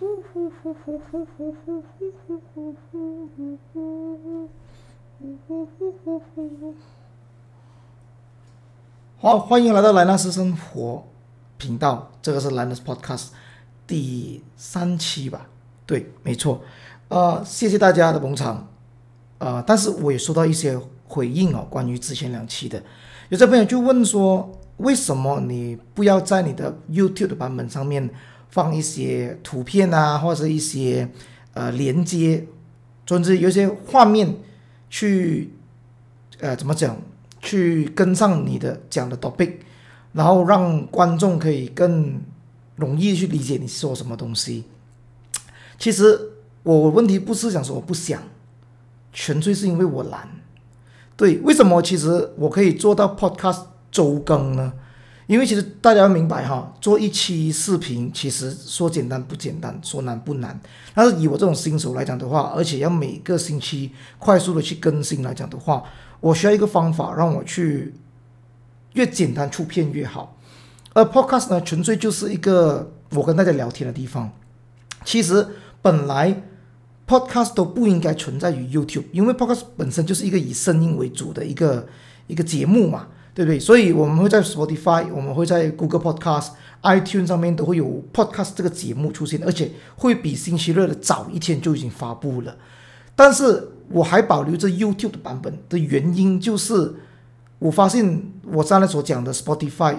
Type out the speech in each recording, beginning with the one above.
呼呼呼呼呼呼呼呼呼呼呼呼呼呼呼呼好，欢迎来到莱纳斯生活频道，这个是莱纳斯 Podcast 第三期吧？对，没错。呃，谢谢大家的捧场。呃，但是我也收到一些回应哦，关于之前两期的，有些朋友就问说，为什么你不要在你的 YouTube 的版本上面放一些图片啊，或者一些呃连接，总之有些画面去呃怎么讲，去跟上你的讲的 topic，然后让观众可以更容易去理解你说什么东西。其实我问题不是想说我不想，纯粹是因为我懒。对，为什么其实我可以做到 podcast 周更呢？因为其实大家要明白哈，做一期视频其实说简单不简单，说难不难。但是以我这种新手来讲的话，而且要每个星期快速的去更新来讲的话，我需要一个方法让我去越简单出片越好。而 podcast 呢，纯粹就是一个我跟大家聊天的地方。其实本来 podcast 都不应该存在于 YouTube，因为 podcast 本身就是一个以声音为主的一个一个节目嘛。对不对？所以我们会在 Spotify，我们会在 Google Podcast、iTunes 上面都会有 Podcast 这个节目出现，而且会比星期六的早一天就已经发布了。但是我还保留着 YouTube 的版本的原因，就是我发现我刚才所讲的 Spotify、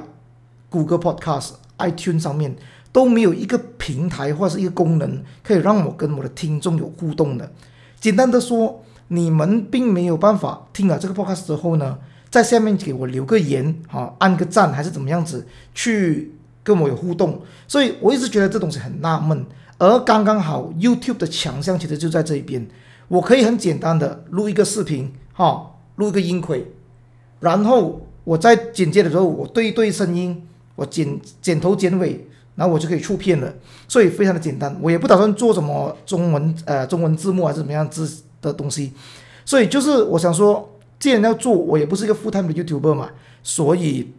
Google Podcast、iTunes 上面都没有一个平台或是一个功能可以让我跟我的听众有互动的。简单的说，你们并没有办法听了这个 Podcast 之后呢，在下面给我留个言，哈，按个赞还是怎么样子去跟我有互动，所以我一直觉得这东西很纳闷。而刚刚好，YouTube 的强项其实就在这一边，我可以很简单的录一个视频，哈，录一个音轨，然后我在剪接的时候，我对一对声音，我剪剪头剪尾，然后我就可以出片了，所以非常的简单。我也不打算做什么中文呃中文字幕还是怎么样子的东西，所以就是我想说。既然要做，我也不是一个 full time 的 YouTuber 嘛，所以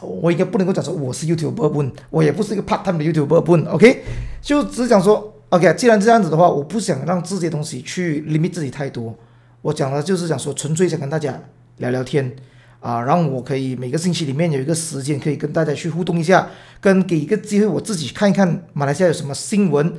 我应该不能够讲说我是 YouTuber 不，我也不是一个 part time 的 YouTuber 不，OK，就只是讲说，OK，既然这样子的话，我不想让这些东西去 limit 自己太多，我讲的就是讲说，纯粹想跟大家聊聊天啊，让我可以每个星期里面有一个时间可以跟大家去互动一下，跟给一个机会我自己看一看马来西亚有什么新闻，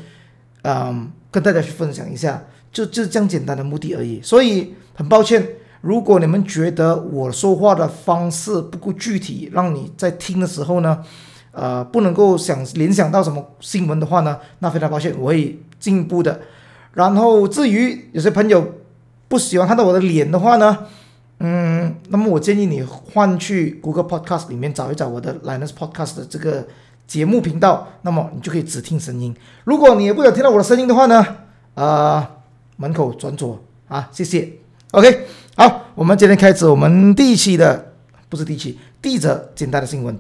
嗯，跟大家去分享一下，就就这样简单的目的而已，所以很抱歉。如果你们觉得我说话的方式不够具体，让你在听的时候呢，呃，不能够想联想到什么新闻的话呢，那非常抱歉，我会进一步的。然后至于有些朋友不喜欢看到我的脸的话呢，嗯，那么我建议你换去 Google Podcast 里面找一找我的 Linus Podcast 的这个节目频道，那么你就可以只听声音。如果你也不想听到我的声音的话呢，呃，门口转左啊，谢谢。OK。好，我们今天开始我们第一期的，不是第一期，第一则简单的新闻。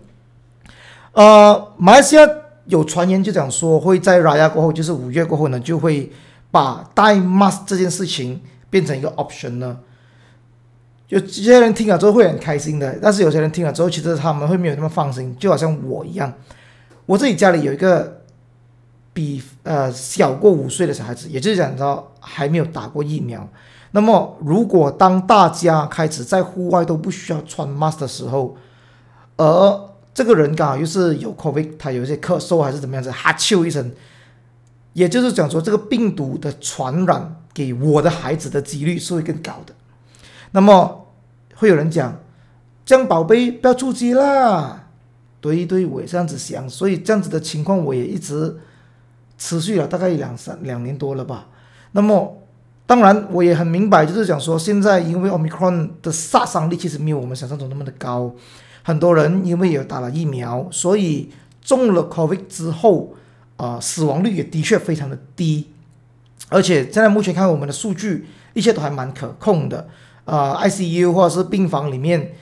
呃，马来西亚有传言就讲说会在 Raya 过后，就是五月过后呢，就会把戴 mask 这件事情变成一个 option 呢。有些人听了之后会很开心的，但是有些人听了之后，其实他们会没有那么放心，就好像我一样，我自己家里有一个比呃小过五岁的小孩子，也就是讲说还没有打过疫苗。那么，如果当大家开始在户外都不需要穿 mask 的时候，而这个人刚好又是有 COVID，他有一些咳嗽还是怎么样子，哈啾一声，也就是讲说，这个病毒的传染给我的孩子的几率是会更高的。那么，会有人讲，这样宝贝不要出击啦。对对，我也这样子想，所以这样子的情况我也一直持续了大概两三两年多了吧。那么。当然，我也很明白，就是讲说，现在因为 Omicron 的杀伤力其实没有我们想象中那么的高，很多人因为有打了疫苗，所以中了 COVID 之后，啊、呃，死亡率也的确非常的低，而且现在目前看我们的数据，一切都还蛮可控的，啊、呃，ICU 或者是病房里面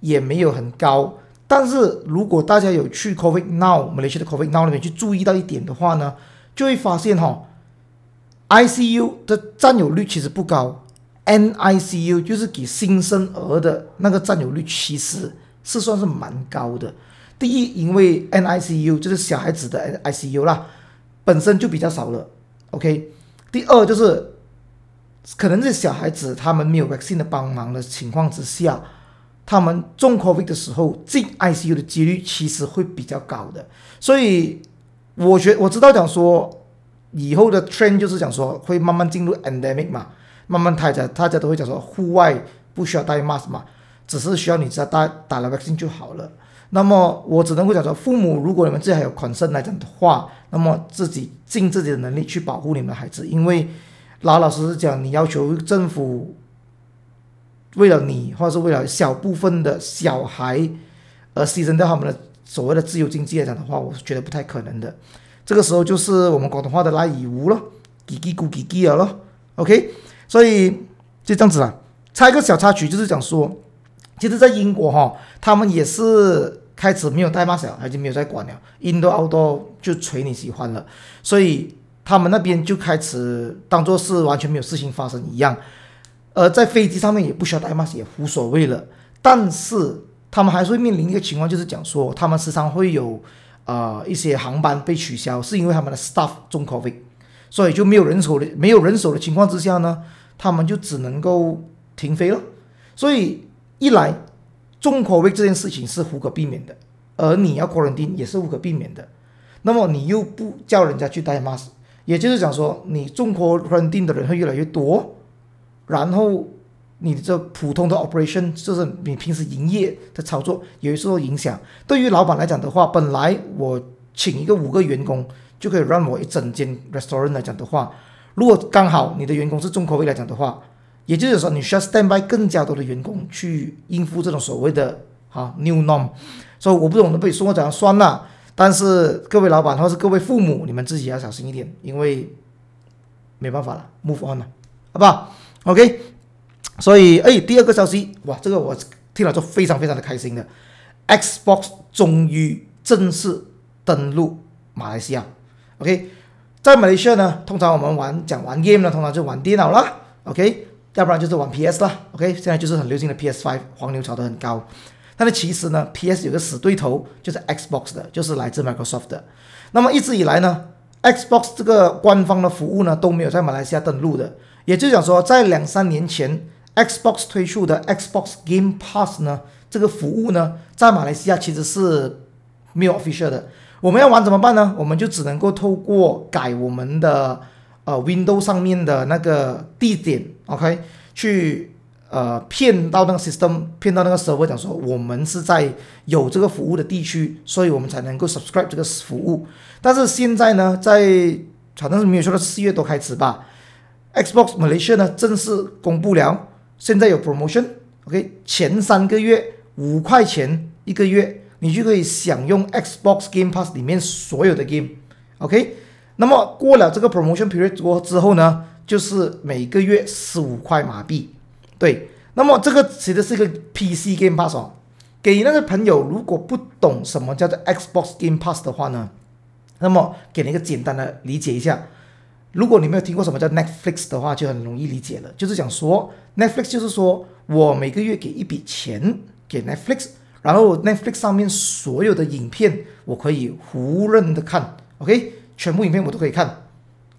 也没有很高。但是如果大家有去 COVID Now，马来西亚的 COVID Now 里面去注意到一点的话呢，就会发现哈。ICU 的占有率其实不高，NICU 就是给新生儿的那个占有率其实是算是蛮高的。第一，因为 NICU 就是小孩子的 ICU 啦，本身就比较少了，OK。第二就是，可能是小孩子他们没有 vaccine 的帮忙的情况之下，他们中 COVID 的时候进 ICU 的几率其实会比较高的。所以，我觉我知道讲说，以后的 trend 就是讲说会慢慢进入 endemic 嘛，慢慢大家大家都会讲说户外不需要戴 mask 嘛，只是需要你只要打打了 vaccine 就好了。那么我只能会讲说，父母如果你们自己还有 concern 来讲的话，那么自己尽自己的能力去保护你们的孩子，因为老老实实讲，你要求政府为了你或者是为了小部分的小孩而牺牲掉他们的所谓的自由经济来讲的话，我是觉得不太可能的。这个时候就是我们广东话的赖以无咯，叽叽咕叽叽了，OK，所以就这样子啦。插一个小插曲，就是讲说，其实，在英国哈，他们也是。开始没有戴 mask 了，已经没有再管了。，indo outo 就随你喜欢了，所以他们那边就开始当做是完全没有事情发生一样。而在飞机上面也不需要戴 mask，也无所谓了。但是他们还是会面临一个情况，就是讲说他们时常会有呃一些航班被取消，是因为他们的 staff 中 COVID，所以就没有人手的没有人手的情况之下呢，他们就只能够停飞了。所以一来。中 COVID 这件事情是无可避免的，而你要 quarantine 也是无可避免的。那么你又不叫人家去戴 mask，也就是讲说，你中 quarantine 的人会越来越多，然后你这普通的 operation 就是你平时营业的操作也会受到影响。对于老板来讲的话，本来我请一个五个员工就可以让我一整间 restaurant 来讲的话，如果刚好你的员工是重口味来讲的话。也就是说，你需要 stand by 更加多的员工去应付这种所谓的啊 new norm。所以我不懂得被说我怎样算了，但是各位老板或是各位父母，你们自己要小心一点，因为没办法了，move on 了，好不好？OK。所以，哎，第二个消息，哇，这个我听了就非常非常的开心的，Xbox 终于正式登陆马来西亚。OK，在马来西亚呢，通常我们玩讲玩 game 呢，通常就玩电脑啦。OK。要不然就是玩 PS 啦，OK，现在就是很流行的 PS5，黄牛炒得很高。但是其实呢，PS 有个死对头，就是 Xbox 的，就是来自 Microsoft 的。那么一直以来呢，Xbox 这个官方的服务呢都没有在马来西亚登陆的。也就是讲说，在两三年前，Xbox 推出的 Xbox Game Pass 呢，这个服务呢，在马来西亚其实是没有 official 的。我们要玩怎么办呢？我们就只能够透过改我们的。呃，Windows 上面的那个地点，OK，去呃骗到那个 system，骗到那个 server，讲说我们是在有这个服务的地区，所以我们才能够 subscribe 这个服务。但是现在呢，在反正是没有说到四月多开始吧，Xbox Malaysia 呢正式公布了，现在有 promotion，OK，前三个月五块钱一个月，你就可以享用 Xbox Game Pass 里面所有的 game，OK。那么过了这个 promotion period 过之后呢，就是每个月十五块马币。对，那么这个其实是一个 PC Game Pass 哦。给那个朋友如果不懂什么叫做 Xbox Game Pass 的话呢，那么给你一个简单的理解一下。如果你没有听过什么叫 Netflix 的话，就很容易理解了。就是讲说 Netflix 就是说我每个月给一笔钱给 Netflix，然后 Netflix 上面所有的影片我可以胡任的看，OK。全部影片我都可以看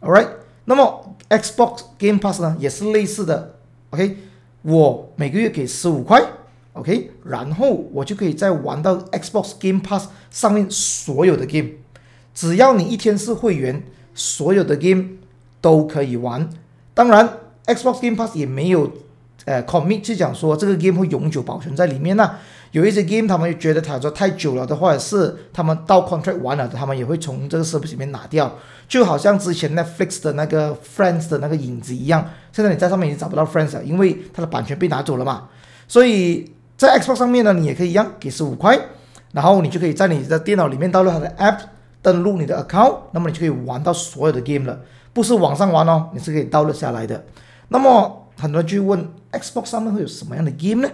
，All right。那么 Xbox Game Pass 呢也是类似的，OK。我每个月给十五块，OK，然后我就可以再玩到 Xbox Game Pass 上面所有的 game。只要你一天是会员，所有的 game 都可以玩。当然，Xbox Game Pass 也没有呃 commit 去讲说这个 game 会永久保存在里面呢。有一些 game，他们觉得他说太久了的话，是他们到 contract 完了，他们也会从这个 service 里面拿掉，就好像之前 Netflix 的那个 Friends 的那个影子一样。现在你在上面已经找不到 Friends 了，因为它的版权被拿走了嘛。所以在 Xbox 上面呢，你也可以一样给十五块，然后你就可以在你的电脑里面登录它的 app，登录你的 account，那么你就可以玩到所有的 game 了。不是网上玩哦，你是可以 download 下来的。那么很多人就问 Xbox 上面会有什么样的 game 呢？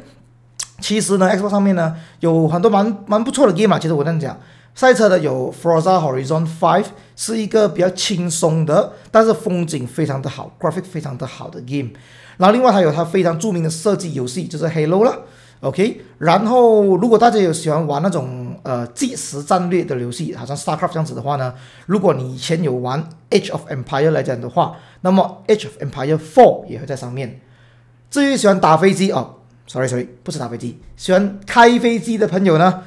其实呢，Xbox 上面呢有很多蛮蛮不错的 game 嘛。其实我这样讲，赛车的有 Forza Horizon 5，是一个比较轻松的，但是风景非常的好，graphic 非常的好的 game。然后另外还有它非常著名的射击游戏，就是 Halo 了。OK，然后如果大家有喜欢玩那种呃即时战略的游戏，好像 StarCraft 这样子的话呢，如果你以前有玩 Age of Empire 来讲的话，那么 Age of Empire Four 也会在上面。至于喜欢打飞机哦，sorry sorry，不是打飞机，喜欢开飞机的朋友呢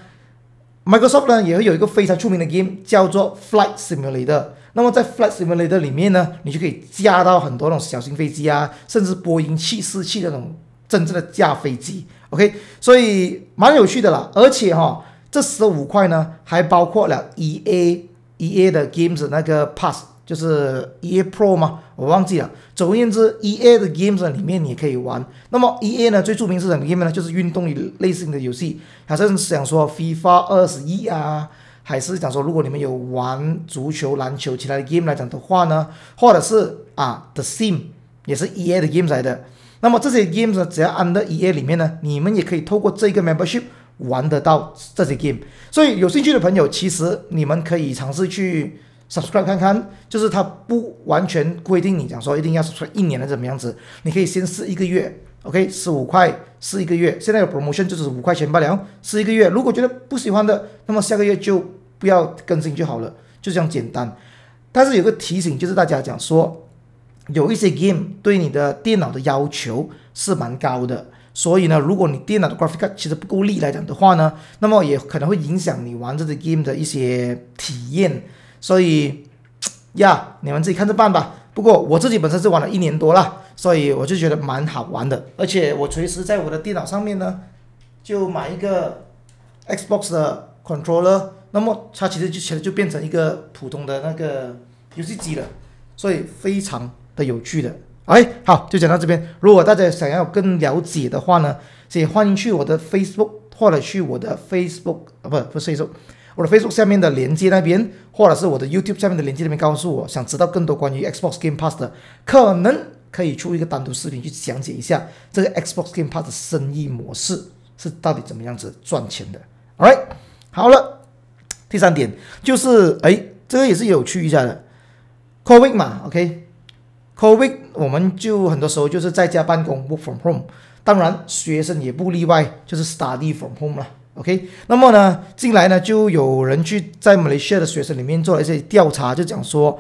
，Microsoft 呢也会有一个非常出名的 game 叫做 Flight Simulator。那么在 Flight Simulator 里面呢，你就可以驾到很多那种小型飞机啊，甚至波音七四七那种真正的驾飞机。OK，所以蛮有趣的啦。而且哈、这十五块呢还包括了 EA EA 的 Games 那个 Pass，就是 EA Pro 吗？我忘记了。总而言之，EA 的 Games 里面你可以玩。那么 EA 呢最著名是什么 game 呢？就是运动类型的游戏，好像是想说 FIFA 二十一啊。还是讲说，如果你们有玩足球、篮球其他的 game 来讲的话呢，或者是啊，The Sim 也是 EA 的 Games 来的。那么这些 games 呢，只要 under EA 里面呢，你们也可以透过这个 membership 玩得到这些 game。所以有兴趣的朋友，其实你们可以尝试去 subscribe 看看，就是它不完全规定你讲说一定要 subscribe 一年的怎么样子，你可以先试一个月。OK，十五块试一个月，现在有 promotion 就是五块钱罢了，试一个月。如果觉得不喜欢的，那么下个月就不要更新就好了，就这样简单。但是有个提醒，就是大家讲说，有一些 game 对你的电脑的要求是蛮高的，所以呢，如果你电脑的 graphica 其实不够力来讲的话呢，那么也可能会影响你玩这个 game 的一些体验。所以呀，你们自己看着办吧。不过我自己本身是玩了一年多了。所以我就觉得蛮好玩的，而且我随时在我的电脑上面呢，就买一个 Xbox 的 controller，那么它其实就其实就变成一个普通的那个游戏机了，所以非常有趣的。哎，好，就讲到这边。如果大家想要更了解的话呢，也欢迎去我的 Facebook 或者去我的 Facebook 啊，不不是 Facebook，我的 Facebook 下面的链接那边，或者是我的 YouTube 下面的链接那边，告诉我想知道更多关于 Xbox Game Pass 的可能。可以出一个单独视频去讲解一下这个 Xbox Game Pass 的生意模式是到底怎么样子赚钱的。All right，好了，第三点就是，哎，这个也是有趣一下的，COVID 嘛 Covid，我们就很多时候就是在家办公，work from home，当然学生也不例外，就是 study from home 了，OK。那么呢，近来呢就有人去在马来西亚的学生里面做了一些调查，就讲说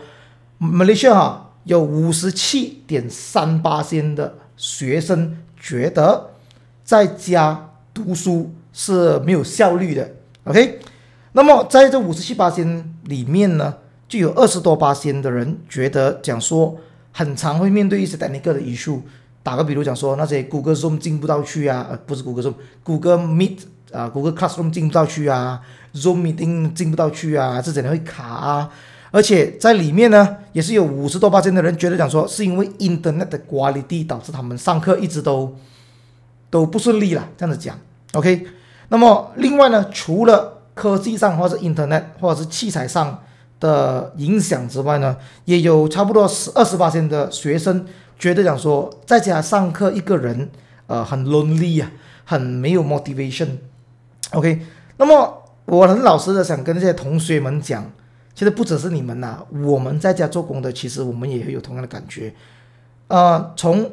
马来西亚哈。有五十七点三八千的学生觉得在家读书是没有效率的，OK？那么在这五十七八千里面呢，就有二十多八千的人觉得讲说很常会面对一些 technical 的 issue。打个比如讲说那些 Google Zoom 进不到去啊，呃不是 Google Zoom，Google Meet 啊，Google Classroom 进不到去啊，Zoom Meeting 进不到去啊，这怎样会卡啊？而且在里面呢，也是有五十多八千的人觉得讲说，是因为 Internet 的 quality 导致他们上课一直都都不顺利了，这样子讲，OK。那么另外呢，除了科技上或者是 Internet 或者是器材上的影响之外呢，也有差不多十二十巴仙的学生觉得讲说，在家上课一个人，呃，很 lonely 啊，很没有 motivation，OK。那么我很老实的想跟这些同学们讲。其实不只是你们呐、我们在家做工的，其实我们也会有同样的感觉。呃，从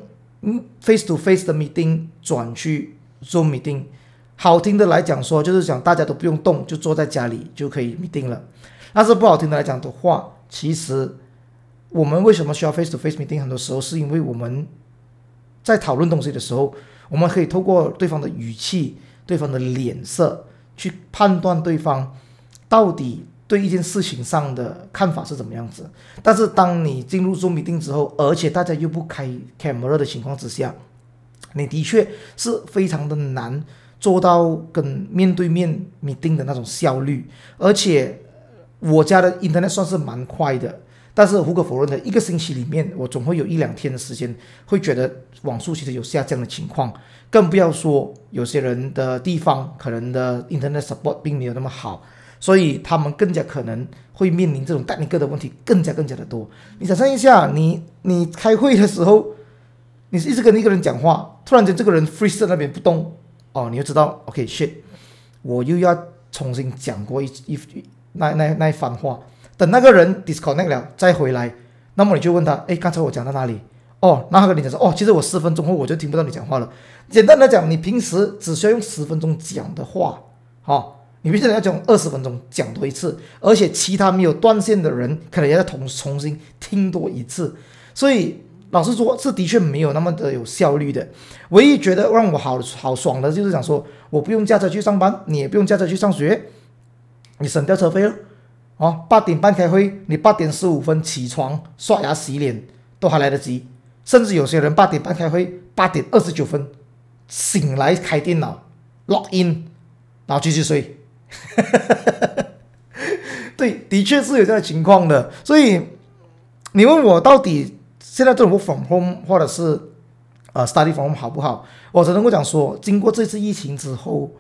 face to face 的 meeting 转去 Zoom meeting，好听的来讲说，就是讲大家都不用动，就坐在家里就可以 meeting 了。但是不好听的来讲的话，其实我们为什么需要 face to face meeting？很多时候是因为我们在讨论东西的时候，我们可以透过对方的语气、对方的脸色去判断对方到底。对一件事情上的看法是怎么样子？但是当你进入 Zoom meeting 之后，而且大家又不开 camera 的情况之下，你的确是非常的难做到跟面对面 meeting 的那种效率。而且我家的 internet 算是蛮快的，但是无可否认的，一个星期里面我总会有一两天的时间会觉得网速其实有下降的情况，更不要说有些人的地方可能的 internet support 并没有那么好。所以他们更加可能会面临这种带连个的问题，更加更加的多。你想象一下，你你开会的时候，你是一直跟一个人讲话，突然间这个人 freeze 在那边不动，哦，你就知道，OK shit，我又要重新讲过一一那那那一番话。等那个人 disconnect 了再回来，那么你就问他，哎，刚才我讲到哪里？哦，那他跟你讲说，哦，其实我十分钟后我就听不到你讲话了。简单的讲，你平时只需要用十分钟讲的话，哦。你变成要讲二十分钟讲多一次，而且其他没有断线的人可能要再重重新听多一次，所以老实说，是的确没有那么的有效率的。唯一觉得让我好好爽的就是想说，我不用驾车去上班，你也不用驾车去上学，你省掉车费了。哦，八点半开会，你八点十五分起床刷牙洗脸都还来得及，甚至有些人八点半开会，八点二十九分醒来开电脑 log in，然后继续睡。对，的确是有这样情况的。所以你问我到底现在这种 work from home 或者是呃 study from home 好不好？我只能够讲说，经过这次疫情之后，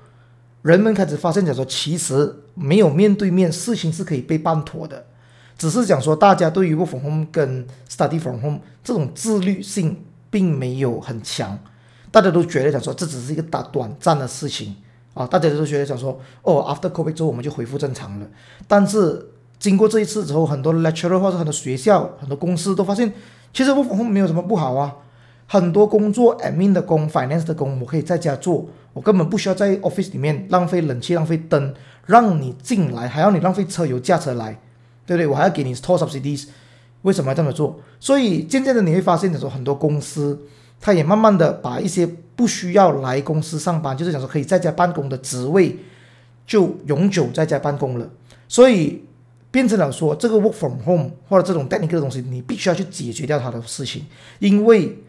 人们开始发现讲说，其实没有面对面事情是可以被办妥的，只是讲说大家对于 work from home 跟 study from home 这种自律性并没有很强，大家都觉得讲说这只是一个短短暂的事情。啊，大家都觉得讲说，哦，after COVID 之后我们就恢复正常了。但是经过这一次之后，很多 lecturer 或者很多学校、很多公司都发现，其实 work from home 没有什么不好啊。很多工作，admin 的工、finance 的工，我可以在家做，我根本不需要在 office 里面浪费冷气、浪费灯，让你进来还要你浪费车油驾车来，对不对？我还要给你 t o l subsidies，为什么要这么做？所以渐渐的你会发现，你说很多公司。他也慢慢的把一些不需要来公司上班，就是讲说可以在家办公的职位，就永久在家办公了。所以变成了说，这个 work from home 或者这种 technical 的东西，你必须要去解决掉它的事情，因为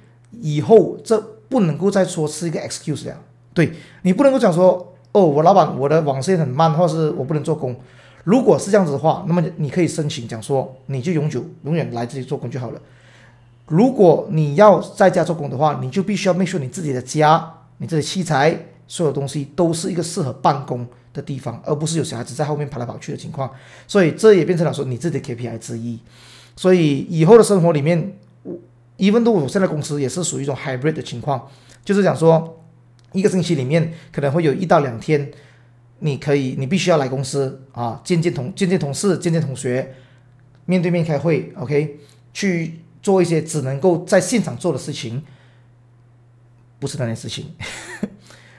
以后这不能够再说是一个 excuse 了。对，你不能够讲说，哦，我老板我的网线很慢，或是我不能做工。如果是这样子的话，那么你可以申请讲说，你就永久永远来这里做工就好了。如果你要在家做工的话，你就必须要 make sure 你自己的家、你这些器材、所有东西都是一个适合办公的地方，而不是有小孩子在后面跑来跑去的情况。所以这也变成了说你自己的 KPI 之一。所以以后的生活里面，even though 我现在公司也是属于一种 hybrid 的情况，就是讲说一个星期里面可能会有一到两天，你可以你必须要来公司啊，见见同见见同事、见见同学，面对面开会，OK，去。做一些只能够在现场做的事情，不是那件事情。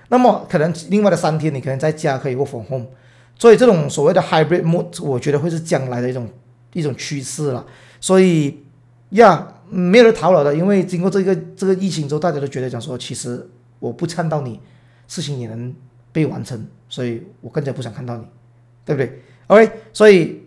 那么可能另外的三天，你可能在家可以 work from home。所以这种所谓的 hybrid mode，我觉得会是将来的一种一种趋势了。所以呀，没有人逃了的，因为经过这个这个疫情之后，大家都觉得讲说，其实我不看到你，事情也能被完成，所以我更加不想看到你，对不对？OK，所以。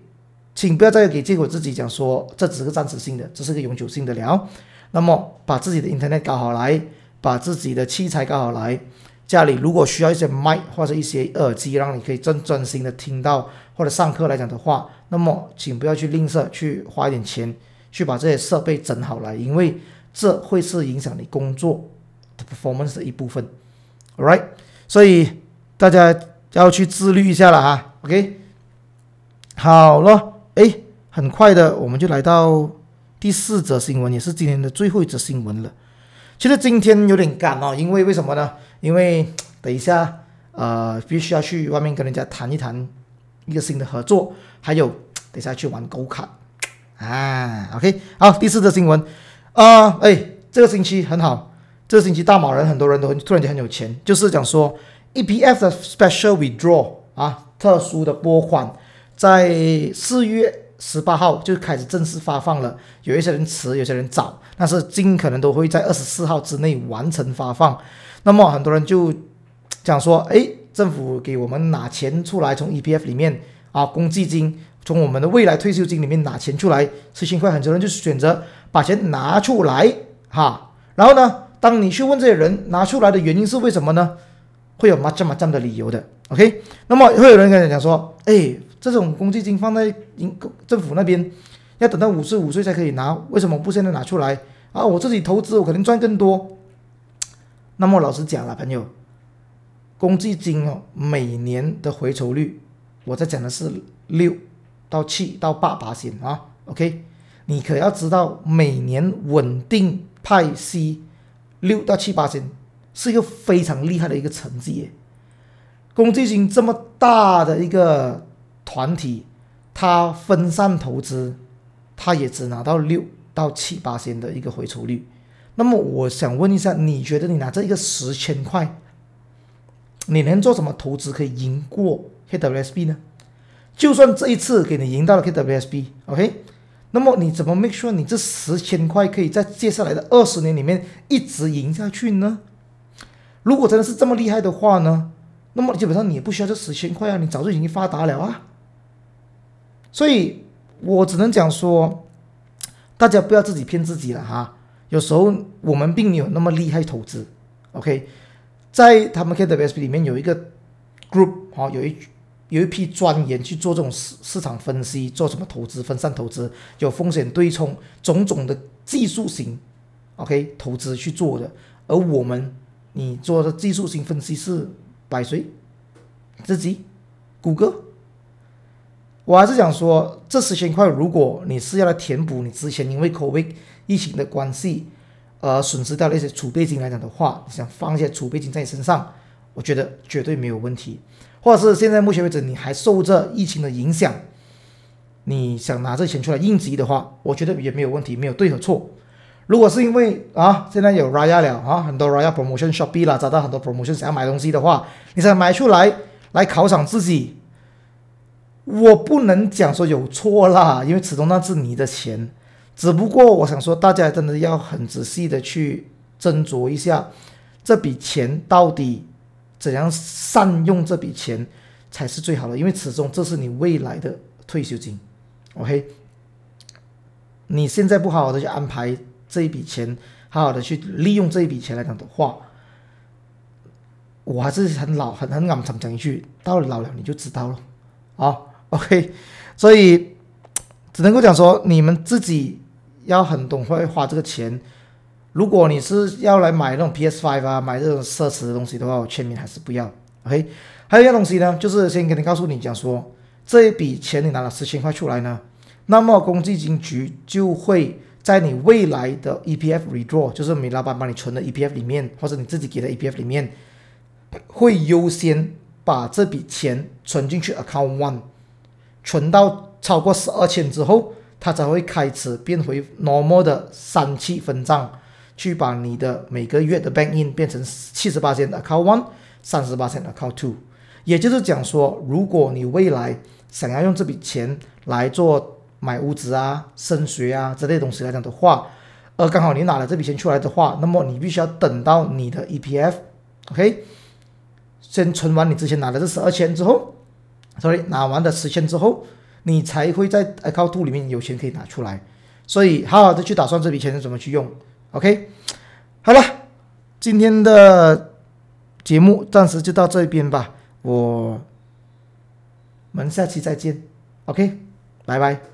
请不要再给借口自己讲说，这只是个暂时性的，这是个永久性的了。那么把自己的 internet 搞好来，把自己的器材搞好来。家里如果需要一些麦或者一些耳机，让你可以真专心的听到，或者上课来讲的话，那么请不要去吝啬，去花一点钱去把这些设备整好来，因为这会是影响你工作的 performance 的一部分。Alright，所以大家要去自律一下了哈。OK，好了。哎，很快的，我们就来到第四则新闻，也是今天的最后一则新闻了。其实今天有点赶哦，因为为什么呢？因为等一下，呃，必须要去外面跟人家谈一谈一个新的合作，还有等一下去玩狗卡啊。OK，好，第四则新闻啊，哎，这个星期很好，这个星期大马人很多人都突然间很有钱，就是讲说 EPF 的 Special Withdraw 啊，特殊的拨款。在四月十八号就开始正式发放了，有一些人迟，有些人早，但是尽可能都会在二十四号之内完成发放。那么很多人就讲说，哎，政府给我们拿钱出来，从 EPF 里面啊，公积金，从我们的未来退休金里面拿钱出来，十千块，很多人就选择把钱拿出来，哈。然后呢，当你去问这些人拿出来的原因是为什么呢？会有嘛这么这么的理由的，OK？那么会有人跟你讲说，哎。这种公积金放在银政府那边，要等到五十五岁才可以拿，为什么不现在拿出来啊？我自己投资，我可能赚更多。那么老实讲了，朋友，公积金哦，每年的回酬率，我在讲的是六到七到八八仙啊。OK，你可要知道，每年稳定派息六到七八仙，是一个非常厉害的一个成绩耶。公积金这么大的一个。团体，他分散投资，他也只拿到六到七八千的一个回酬率。那么我想问一下，你觉得你拿这一个十千块，你能做什么投资可以赢过 KWSB 呢？就算这一次给你赢到了 KWSB，OK，那么你怎么 make sure 你这十千块可以在接下来的二十年里面一直赢下去呢？如果真的是这么厉害的话呢，那么基本上你也不需要这十千块啊，你早就已经发达了啊。所以我只能讲说，大家不要自己骗自己了哈。有时候我们并没有那么厉害投资，OK，在他们 KWSP 里面有一个 group 哈，有一有一批专员去做这种市市场分析，做什么投资分散投资，有风险对冲种种的技术型，OK 投资去做的。而我们你做的技术型分析是百谁？自己？谷歌？我还是想说，这十千块，如果你是要来填补你之前因为 COVID 疫情的关系而损失掉那些储备金来讲的话，你想放一些储备金在你身上，我觉得绝对没有问题。或者是现在目前为止你还受着疫情的影响，你想拿这钱出来应急的话，我觉得也没有问题，没有对和错。如果是因为啊，现在有 Raya 了啊，很多 Raya promotion Shopee 啦，找到很多 promotion 想要买东西的话，你想买出来来犒赏自己，我不能讲说有错啦，因为始终那是你的钱。只不过我想说，大家真的要很仔细的去斟酌一下，这笔钱到底。怎样善用这笔钱才是最好的？因为始终这是你未来的退休金，OK？你现在不好好的去安排这一笔钱，好好的去利用这一笔钱来讲的话，我还是很老很很敢讲一句，到了老了你就知道了，啊，OK？所以只能够讲说，你们自己要很懂会花这个钱。如果你是要来买那种 PS Five 啊，买这种奢侈的东西的话，我劝你还是不要。OK，还有一样东西呢，就是先给你告诉你讲说，这一笔钱你拿了四千块出来呢，那么公积金局就会在你未来的 EPF withdraw，就是你老板帮你存的 EPF 里面，或者你自己给的 EPF 里面，会优先把这笔钱存进去 Account One，存到超过十二千之后，它才会开始变回 normal 的三期分账。去把你的每个月的 bank in 变成七十八千的 account one，三十八千的 account two，也就是讲说，如果你未来想要用这笔钱来做买屋子啊、升学啊这类东西来讲的话，而刚好你拿了这笔钱出来的话，那么你必须要等到你的 EPF，OK，先存完你之前拿的这十二千之后，所以拿完的十千之后，你才会在 account 里面有钱可以拿出来，所以好好的去打算这笔钱怎么去用。OK，好了，今天的节目暂时就到这边吧，我们下期再见。OK，拜，拜